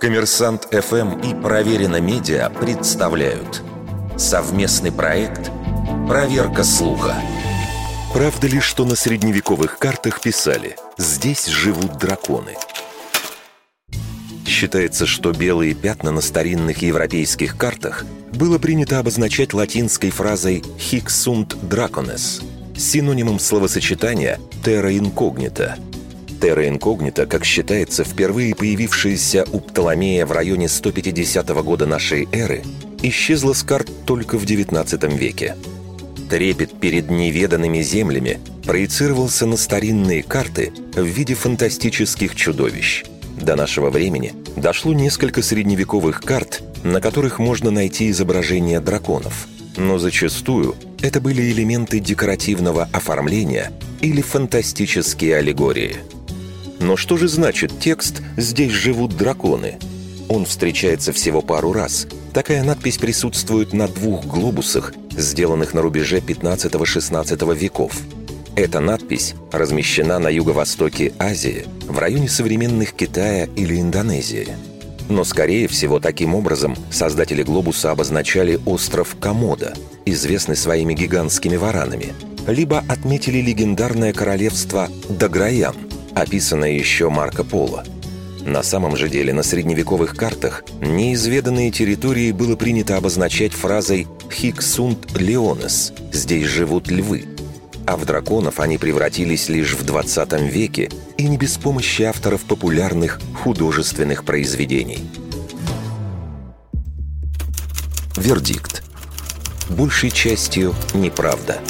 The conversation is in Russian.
Коммерсант ФМ и Проверено Медиа представляют совместный проект «Проверка слуха». Правда ли, что на средневековых картах писали «Здесь живут драконы»? Считается, что белые пятна на старинных европейских картах было принято обозначать латинской фразой «hic sunt dracones», синонимом словосочетания «terra incognita», Терра инкогнита, как считается, впервые появившаяся у Птоломея в районе 150 года нашей эры, исчезла с карт только в XIX веке. Трепет перед неведанными землями проецировался на старинные карты в виде фантастических чудовищ. До нашего времени дошло несколько средневековых карт, на которых можно найти изображения драконов. Но зачастую это были элементы декоративного оформления или фантастические аллегории – но что же значит текст «Здесь живут драконы»? Он встречается всего пару раз. Такая надпись присутствует на двух глобусах, сделанных на рубеже 15-16 веков. Эта надпись размещена на юго-востоке Азии, в районе современных Китая или Индонезии. Но, скорее всего, таким образом создатели глобуса обозначали остров Комода, известный своими гигантскими варанами, либо отметили легендарное королевство Даграян, описанное еще Марко Поло. На самом же деле на средневековых картах неизведанные территории было принято обозначать фразой «Hic sunt leones» – «Здесь живут львы». А в драконов они превратились лишь в 20 веке и не без помощи авторов популярных художественных произведений. Вердикт. Большей частью неправда.